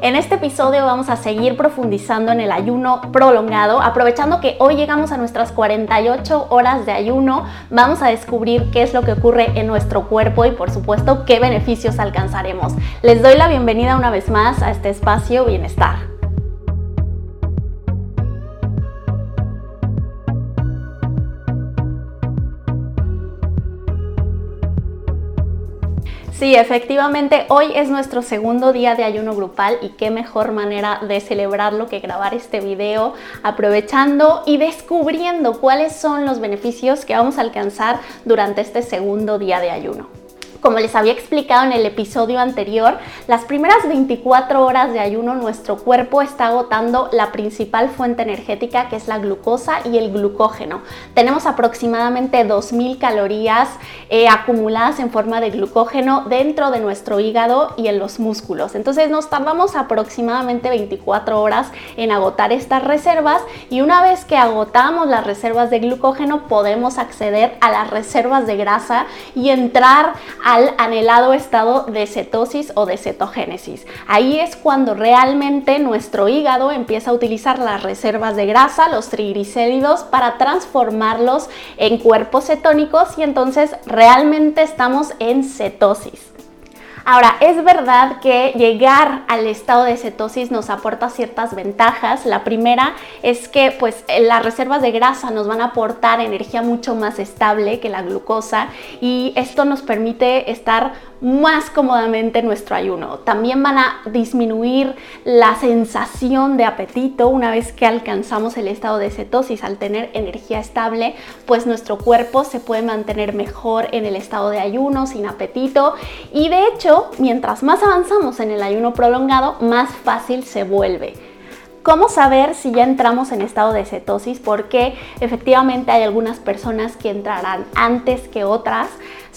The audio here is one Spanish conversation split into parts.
En este episodio vamos a seguir profundizando en el ayuno prolongado, aprovechando que hoy llegamos a nuestras 48 horas de ayuno, vamos a descubrir qué es lo que ocurre en nuestro cuerpo y por supuesto qué beneficios alcanzaremos. Les doy la bienvenida una vez más a este espacio Bienestar. Sí, efectivamente, hoy es nuestro segundo día de ayuno grupal y qué mejor manera de celebrarlo que grabar este video aprovechando y descubriendo cuáles son los beneficios que vamos a alcanzar durante este segundo día de ayuno. Como les había explicado en el episodio anterior, las primeras 24 horas de ayuno nuestro cuerpo está agotando la principal fuente energética que es la glucosa y el glucógeno. Tenemos aproximadamente 2.000 calorías eh, acumuladas en forma de glucógeno dentro de nuestro hígado y en los músculos. Entonces nos tardamos aproximadamente 24 horas en agotar estas reservas y una vez que agotamos las reservas de glucógeno podemos acceder a las reservas de grasa y entrar a al anhelado estado de cetosis o de cetogénesis. Ahí es cuando realmente nuestro hígado empieza a utilizar las reservas de grasa, los triglicéridos, para transformarlos en cuerpos cetónicos y entonces realmente estamos en cetosis. Ahora, es verdad que llegar al estado de cetosis nos aporta ciertas ventajas. La primera es que pues las reservas de grasa nos van a aportar energía mucho más estable que la glucosa y esto nos permite estar más cómodamente nuestro ayuno. También van a disminuir la sensación de apetito una vez que alcanzamos el estado de cetosis. Al tener energía estable, pues nuestro cuerpo se puede mantener mejor en el estado de ayuno, sin apetito. Y de hecho, mientras más avanzamos en el ayuno prolongado, más fácil se vuelve. ¿Cómo saber si ya entramos en estado de cetosis? Porque efectivamente hay algunas personas que entrarán antes que otras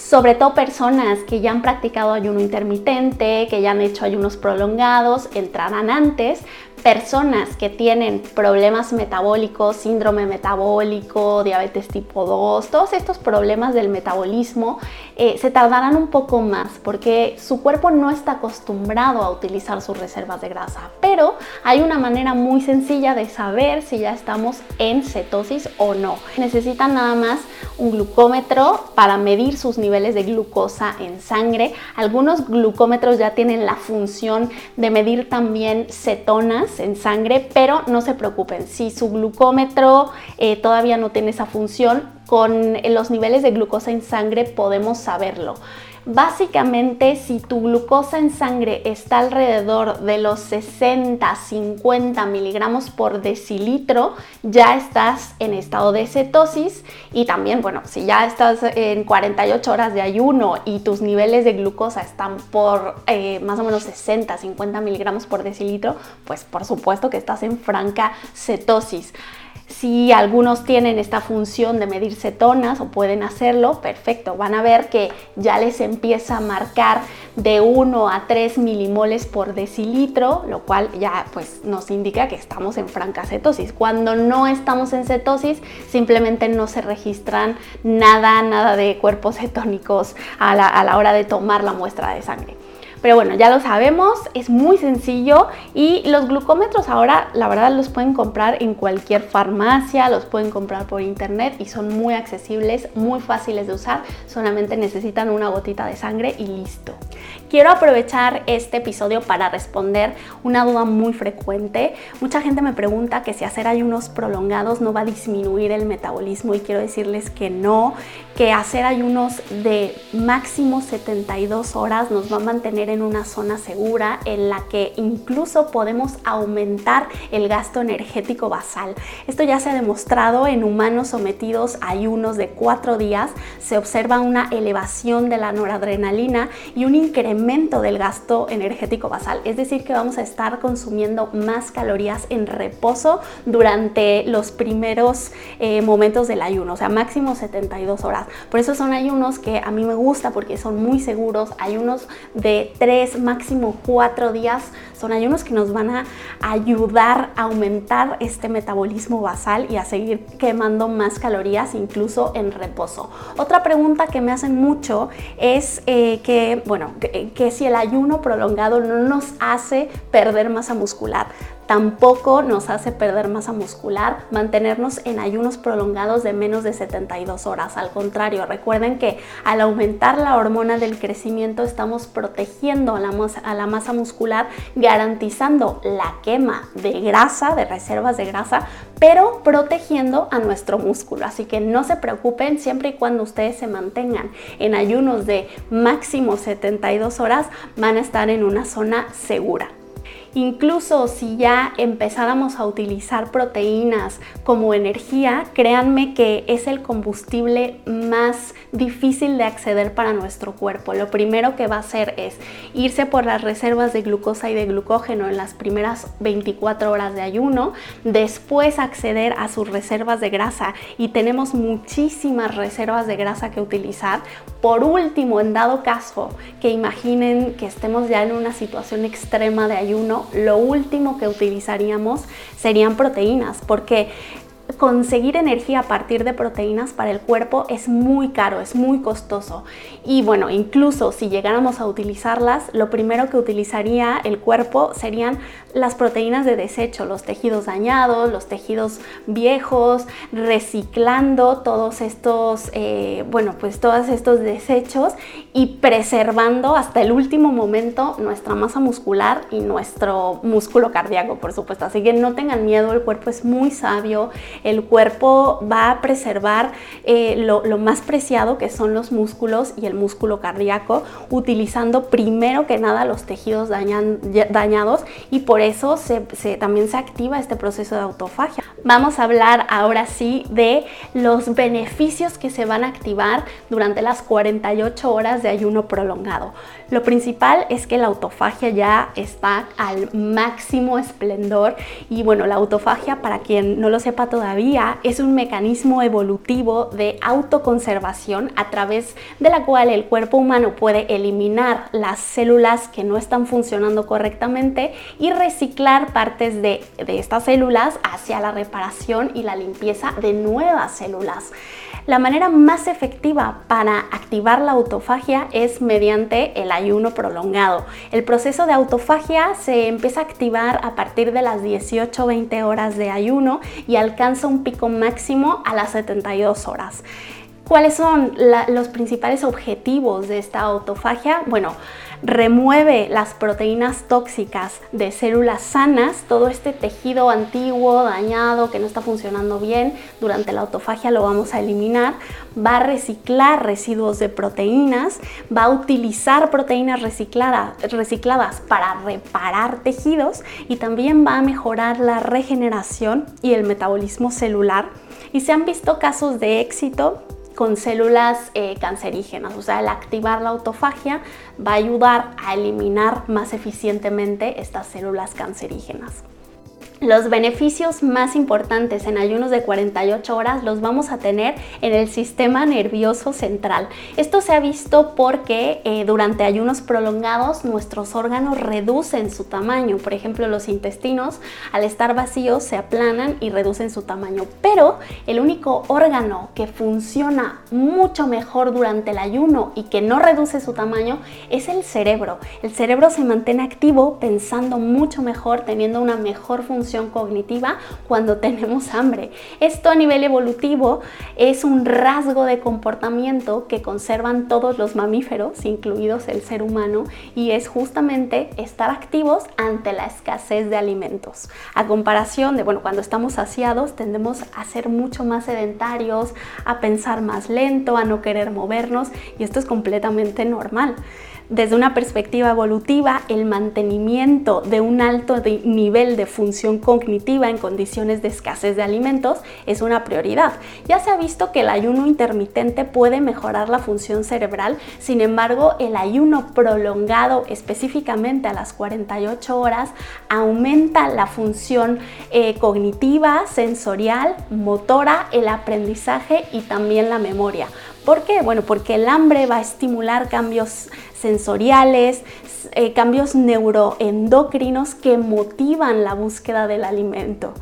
sobre todo personas que ya han practicado ayuno intermitente, que ya han hecho ayunos prolongados, entrarán antes, personas que tienen problemas metabólicos, síndrome metabólico, diabetes tipo 2, todos estos problemas del metabolismo eh, se tardarán un poco más porque su cuerpo no está acostumbrado a utilizar sus reservas de grasa. Pero hay una manera muy sencilla de saber si ya estamos en cetosis o no. Necesitan nada más un glucómetro para medir sus niveles de glucosa en sangre. Algunos glucómetros ya tienen la función de medir también cetonas en sangre, pero no se preocupen, si su glucómetro eh, todavía no tiene esa función, con los niveles de glucosa en sangre podemos saberlo. Básicamente, si tu glucosa en sangre está alrededor de los 60-50 miligramos por decilitro, ya estás en estado de cetosis y también, bueno, si ya estás en 48 horas de ayuno y tus niveles de glucosa están por eh, más o menos 60-50 miligramos por decilitro, pues por supuesto que estás en franca cetosis. Si algunos tienen esta función de medir cetonas o pueden hacerlo, perfecto. Van a ver que ya les empieza a marcar de 1 a 3 milimoles por decilitro, lo cual ya pues nos indica que estamos en franca cetosis. Cuando no estamos en cetosis, simplemente no se registran nada, nada de cuerpos cetónicos a la, a la hora de tomar la muestra de sangre. Pero bueno, ya lo sabemos, es muy sencillo y los glucómetros ahora la verdad los pueden comprar en cualquier farmacia, los pueden comprar por internet y son muy accesibles, muy fáciles de usar, solamente necesitan una gotita de sangre y listo. Quiero aprovechar este episodio para responder una duda muy frecuente. Mucha gente me pregunta que si hacer ayunos prolongados no va a disminuir el metabolismo y quiero decirles que no, que hacer ayunos de máximo 72 horas nos va a mantener en una zona segura en la que incluso podemos aumentar el gasto energético basal. Esto ya se ha demostrado en humanos sometidos a ayunos de cuatro días. Se observa una elevación de la noradrenalina y un incremento del gasto energético basal. Es decir, que vamos a estar consumiendo más calorías en reposo durante los primeros eh, momentos del ayuno, o sea, máximo 72 horas. Por eso son ayunos que a mí me gusta porque son muy seguros, ayunos de tres, máximo cuatro días. Son ayunos que nos van a ayudar a aumentar este metabolismo basal y a seguir quemando más calorías incluso en reposo. Otra pregunta que me hacen mucho es eh, que, bueno, que si el ayuno prolongado no nos hace perder masa muscular, tampoco nos hace perder masa muscular mantenernos en ayunos prolongados de menos de 72 horas. Al contrario, recuerden que al aumentar la hormona del crecimiento estamos protegiendo a la, masa, a la masa muscular, garantizando la quema de grasa, de reservas de grasa, pero protegiendo a nuestro músculo. Así que no se preocupen siempre y cuando ustedes se mantengan en ayunos de máximo 72 horas, van a estar en una zona segura. Incluso si ya empezáramos a utilizar proteínas como energía, créanme que es el combustible más difícil de acceder para nuestro cuerpo. Lo primero que va a hacer es irse por las reservas de glucosa y de glucógeno en las primeras 24 horas de ayuno, después acceder a sus reservas de grasa y tenemos muchísimas reservas de grasa que utilizar. Por último, en dado caso que imaginen que estemos ya en una situación extrema de ayuno, lo último que utilizaríamos serían proteínas, porque conseguir energía a partir de proteínas para el cuerpo es muy caro, es muy costoso. Y bueno, incluso si llegáramos a utilizarlas, lo primero que utilizaría el cuerpo serían las proteínas de desecho, los tejidos dañados, los tejidos viejos, reciclando todos estos, eh, bueno, pues todos estos desechos y preservando hasta el último momento nuestra masa muscular y nuestro músculo cardíaco, por supuesto. Así que no tengan miedo, el cuerpo es muy sabio, cuerpo va a preservar eh, lo, más preciado que son los músculos y el músculo cardíaco, utilizando primero que nada los tejidos dañados y por eso también se activa este proceso de autofagia. Vamos a hablar ahora sí de los beneficios que se van a activar durante las 48 horas de ayuno prolongado. Lo principal es que la autofagia ya está al máximo esplendor y bueno, la autofagia para quien no lo sepa todavía es un mecanismo evolutivo de autoconservación a través de la cual el cuerpo humano puede eliminar las células que no están funcionando correctamente y reciclar partes de, de estas células hacia la reparación y la limpieza de nuevas células. La manera más efectiva para activar la autofagia es mediante el ayuno prolongado. El proceso de autofagia se empieza a activar a partir de las 18-20 horas de ayuno y alcanza un pico máximo a las 72 horas. ¿Cuáles son los principales objetivos de esta autofagia? Bueno, remueve las proteínas tóxicas de células sanas, todo este tejido antiguo, dañado, que no está funcionando bien, durante la autofagia lo vamos a eliminar, va a reciclar residuos de proteínas, va a utilizar proteínas recicladas para reparar tejidos y también va a mejorar la regeneración y el metabolismo celular. Y se han visto casos de éxito con células eh, cancerígenas. O sea, el activar la autofagia va a ayudar a eliminar más eficientemente estas células cancerígenas. Los beneficios más importantes en ayunos de 48 horas los vamos a tener en el sistema nervioso central. Esto se ha visto porque eh, durante ayunos prolongados nuestros órganos reducen su tamaño. Por ejemplo, los intestinos al estar vacíos se aplanan y reducen su tamaño. Pero el único órgano que funciona mucho mejor durante el ayuno y que no reduce su tamaño es el cerebro. El cerebro se mantiene activo pensando mucho mejor, teniendo una mejor función cognitiva cuando tenemos hambre. Esto a nivel evolutivo es un rasgo de comportamiento que conservan todos los mamíferos, incluidos el ser humano, y es justamente estar activos ante la escasez de alimentos. A comparación de, bueno, cuando estamos saciados tendemos a ser mucho más sedentarios, a pensar más lento, a no querer movernos, y esto es completamente normal. Desde una perspectiva evolutiva, el mantenimiento de un alto nivel de función cognitiva en condiciones de escasez de alimentos es una prioridad. Ya se ha visto que el ayuno intermitente puede mejorar la función cerebral, sin embargo, el ayuno prolongado específicamente a las 48 horas aumenta la función eh, cognitiva, sensorial, motora, el aprendizaje y también la memoria. ¿Por qué? Bueno, porque el hambre va a estimular cambios sensoriales, eh, cambios neuroendocrinos que motivan la búsqueda del alimento.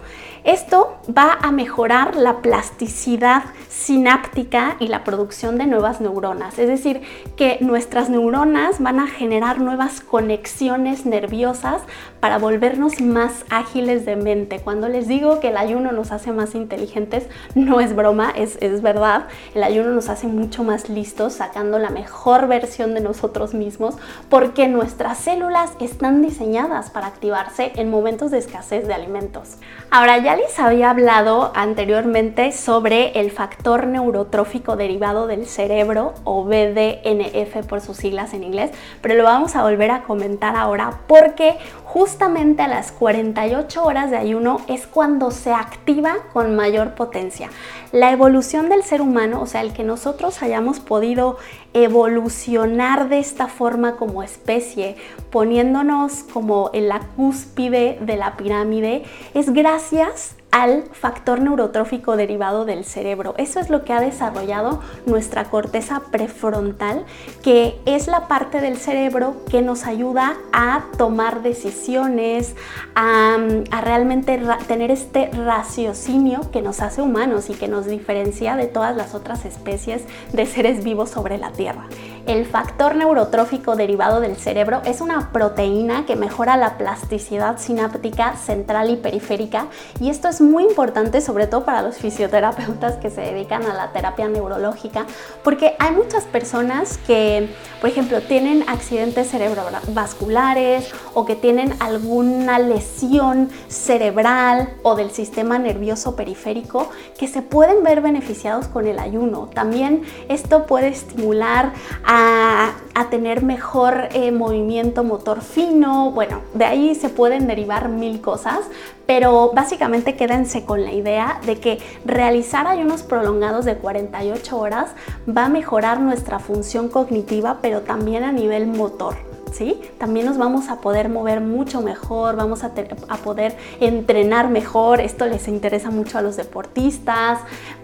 Esto va a mejorar la plasticidad sináptica y la producción de nuevas neuronas, es decir, que nuestras neuronas van a generar nuevas conexiones nerviosas para volvernos más ágiles de mente. Cuando les digo que el ayuno nos hace más inteligentes, no es broma, es, es verdad. El ayuno nos hace mucho más listos, sacando la mejor versión de nosotros mismos, porque nuestras células están diseñadas para activarse en momentos de escasez de alimentos. Ahora, ya les había hablado anteriormente sobre el factor neurotrófico derivado del cerebro o BDNF por sus siglas en inglés, pero lo vamos a volver a comentar ahora porque justamente a las 48 horas de ayuno es cuando se activa con mayor potencia. La evolución del ser humano, o sea, el que nosotros hayamos podido evolucionar de esta forma como especie, poniéndonos como en la cúspide de la pirámide, es gracias al factor neurotrófico derivado del cerebro. Eso es lo que ha desarrollado nuestra corteza prefrontal, que es la parte del cerebro que nos ayuda a tomar decisiones, a, realmente tener este raciocinio que nos hace humanos y que nos diferencia de todas las otras especies de seres vivos sobre la Tierra. El factor neurotrófico derivado del cerebro es una proteína que mejora la plasticidad sináptica central y periférica y esto es muy importante sobre todo para los fisioterapeutas que se dedican a la terapia neurológica porque hay muchas personas que, por ejemplo, tienen accidentes cerebrovasculares o que tienen alguna lesión cerebral o del sistema nervioso periférico que se pueden ver beneficiados con el ayuno. También esto puede estimular a tener mejor eh, movimiento motor fino. Bueno, de ahí se pueden derivar mil cosas, pero básicamente quédense con la idea de que realizar ayunos prolongados de 48 horas va a mejorar nuestra función cognitiva, pero también a nivel motor. ¿Sí? También nos vamos a poder mover mucho mejor, vamos a, a, poder entrenar mejor, esto les interesa mucho a los deportistas,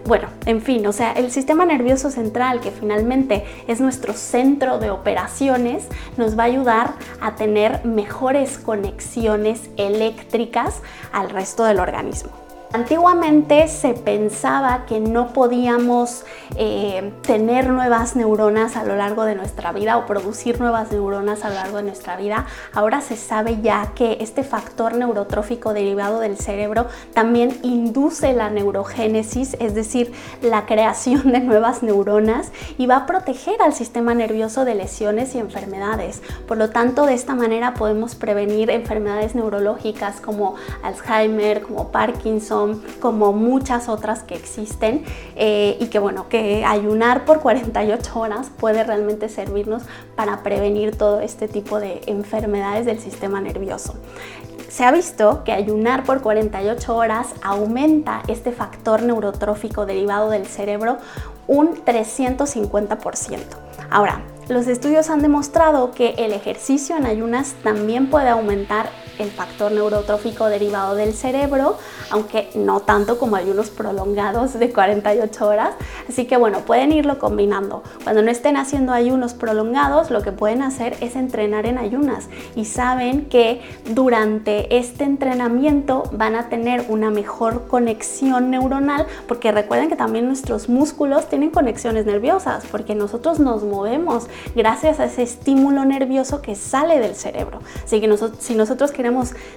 bueno, en fin, o sea, el sistema nervioso central, que finalmente es nuestro centro de operaciones, nos va a ayudar a tener mejores conexiones eléctricas al resto del organismo. Antiguamente se pensaba que no podíamos eh, tener nuevas neuronas a lo largo de nuestra vida o producir nuevas neuronas a lo largo de nuestra vida. Ahora se sabe ya que este factor neurotrófico derivado del cerebro también induce la neurogénesis, es decir, la creación de nuevas neuronas y va a proteger al sistema nervioso de lesiones y enfermedades. Por lo tanto, de esta manera podemos prevenir enfermedades neurológicas como Alzheimer, como Parkinson, como muchas otras que existen eh, y que bueno, que ayunar por 48 horas puede realmente servirnos para prevenir todo este tipo de enfermedades del sistema nervioso. Se ha visto que ayunar por 48 horas aumenta este factor neurotrófico derivado del cerebro un 350%. Ahora, los estudios han demostrado que el ejercicio en ayunas también puede aumentar el factor neurotrófico derivado del cerebro, aunque no tanto como ayunos prolongados de 48 horas. Así que bueno, pueden irlo combinando. Cuando no estén haciendo ayunos prolongados, lo que pueden hacer es entrenar en ayunas y saben que durante este entrenamiento van a tener una mejor conexión neuronal, porque recuerden que también nuestros músculos tienen conexiones nerviosas, porque nosotros nos movemos gracias a ese estímulo nervioso que sale del cerebro. Así que si nosotros queremos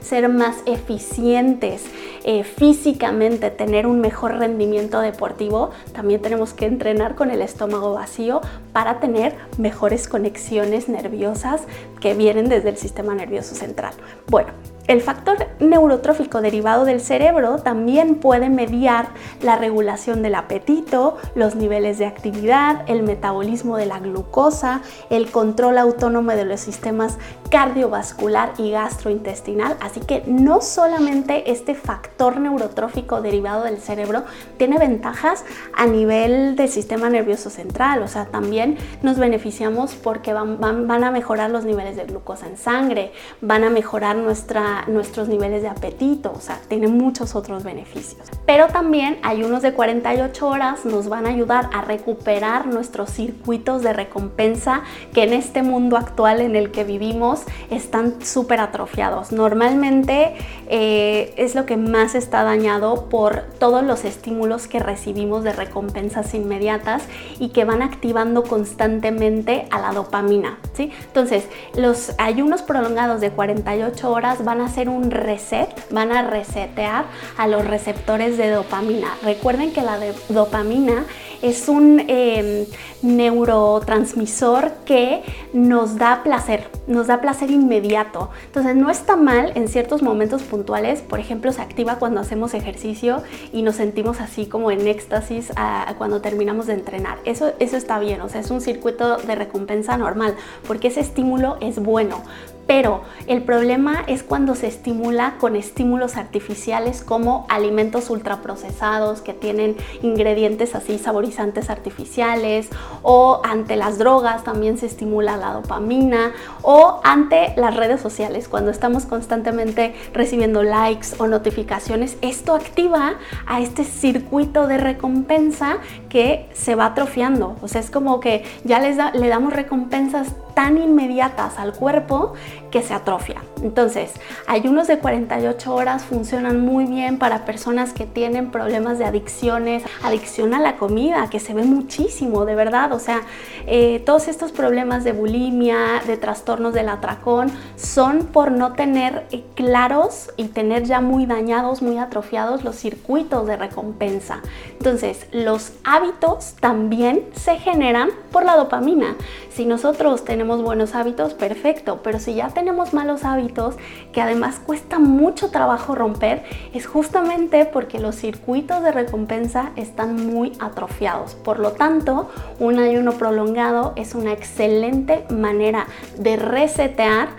ser más eficientes eh, físicamente, tener un mejor rendimiento deportivo, también tenemos que entrenar con el estómago vacío para tener mejores conexiones nerviosas que vienen desde el sistema nervioso central. Bueno, el factor neurotrófico derivado del cerebro también puede mediar la regulación del apetito, los niveles de actividad, el metabolismo de la glucosa, el control autónomo de los sistemas cardiovascular y gastrointestinal. Así que no solamente este factor neurotrófico derivado del cerebro tiene ventajas a nivel del sistema nervioso central, o sea, también nos beneficiamos porque van, van, a mejorar los niveles de glucosa en sangre, van a mejorar nuestra, nuestros niveles de apetito, o sea, tiene muchos otros beneficios. Pero también ayunos de 48 horas nos van a ayudar a recuperar nuestros circuitos de recompensa que en este mundo actual en el que vivimos están súper atrofiados. Normalmente eh, es lo que más está dañado por todos los estímulos que recibimos de recompensas inmediatas y que van activando constantemente a la dopamina. ¿sí? Entonces, los ayunos prolongados de 48 horas van a hacer un reset, van a resetear a los receptores de dopamina. Recuerden que la dopamina es un em, neurotransmisor que nos da placer, nos da placer inmediato. Entonces no está mal en ciertos momentos puntuales, por ejemplo se activa cuando hacemos ejercicio y nos sentimos así como en éxtasis cuando terminamos de entrenar. Eso, eso está bien, o sea, es un circuito de recompensa normal, porque ese estímulo es bueno pero el problema es cuando se estimula con estímulos artificiales como alimentos ultraprocesados que tienen ingredientes así saborizantes artificiales o ante las drogas también se estimula la dopamina o ante las redes sociales cuando estamos constantemente recibiendo likes o notificaciones. Esto activa a este circuito de recompensa que se va atrofiando. O sea es como que ya les le damos recompensas tan inmediatas al cuerpo que se atrofia. Entonces, ayunos de 48 horas funcionan muy bien para personas que tienen problemas de adicciones, adicción a la comida, que se ve muchísimo, de verdad. O sea, eh, todos estos problemas de bulimia, de trastornos del atracón, son por no tener eh, claros y tener ya muy dañados, muy atrofiados los circuitos de recompensa. Entonces, los hábitos también se generan por la dopamina. Si nosotros tenemos buenos hábitos, perfecto, pero si ya tenemos malos hábitos que además cuesta mucho trabajo romper, es justamente porque los circuitos de recompensa están muy atrofiados. Por lo tanto, un ayuno prolongado es una excelente manera de resetear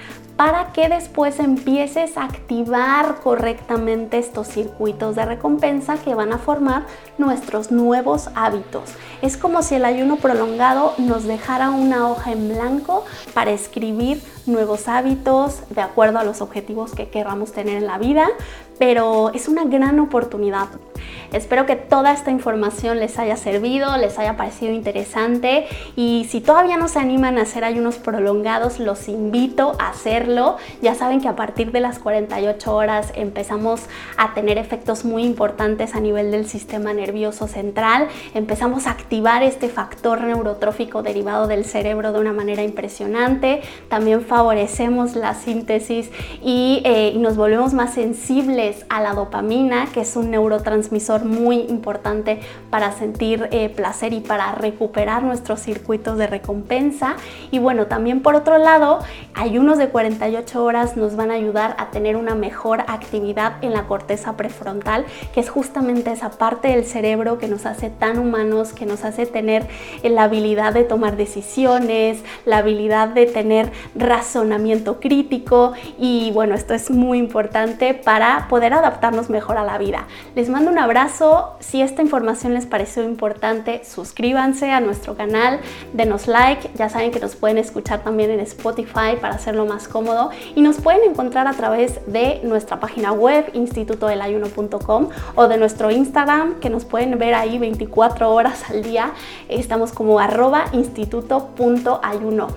para que después empieces a activar correctamente estos circuitos de recompensa que van a formar nuestros nuevos hábitos. Es como si el ayuno prolongado nos dejara una hoja en blanco para escribir nuevos hábitos de acuerdo a los objetivos que queramos tener en la vida, pero es una gran oportunidad. Espero que toda esta información les haya servido, les haya parecido interesante y si todavía no se animan a hacer ayunos prolongados, los invito a hacerlo. Ya saben que a partir de las 48 horas empezamos a tener efectos muy importantes a nivel del sistema nervioso central, empezamos a activar este factor neurotrófico derivado del cerebro de una manera impresionante, también favorecemos la síntesis y, eh, y nos volvemos más sensibles a la dopamina, que es un neurotransmisor muy importante para sentir eh, placer y para recuperar nuestros circuitos de recompensa. Y bueno, también por otro lado, ayunos de 48 horas nos van a ayudar a tener una mejor actividad en la corteza prefrontal, que es justamente esa parte del cerebro que nos hace tan humanos, que nos hace tener eh, la habilidad de tomar decisiones, la habilidad de tener razonamiento crítico y bueno, esto es muy importante para poder adaptarnos mejor a la vida. Les mando un abrazo si esta información les pareció importante, suscríbanse a nuestro canal, denos like, ya saben que nos pueden escuchar también en Spotify para hacerlo más cómodo y nos pueden encontrar a través de nuestra página web institutodelayuno.com o de nuestro Instagram que nos pueden ver ahí 24 horas al día. Estamos como arroba instituto.ayuno.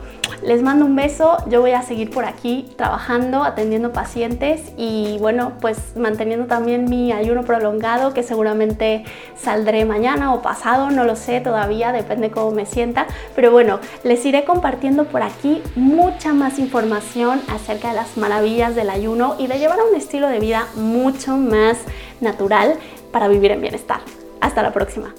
Les mando un beso, yo voy a seguir por aquí trabajando, atendiendo pacientes y bueno, pues manteniendo también mi ayuno prolongado que seguramente saldré mañana o pasado, no lo sé todavía, depende cómo me sienta, pero bueno, les iré compartiendo por aquí mucha más información acerca de las maravillas del ayuno y de llevar a un estilo de vida mucho más natural para vivir en bienestar. Hasta la próxima.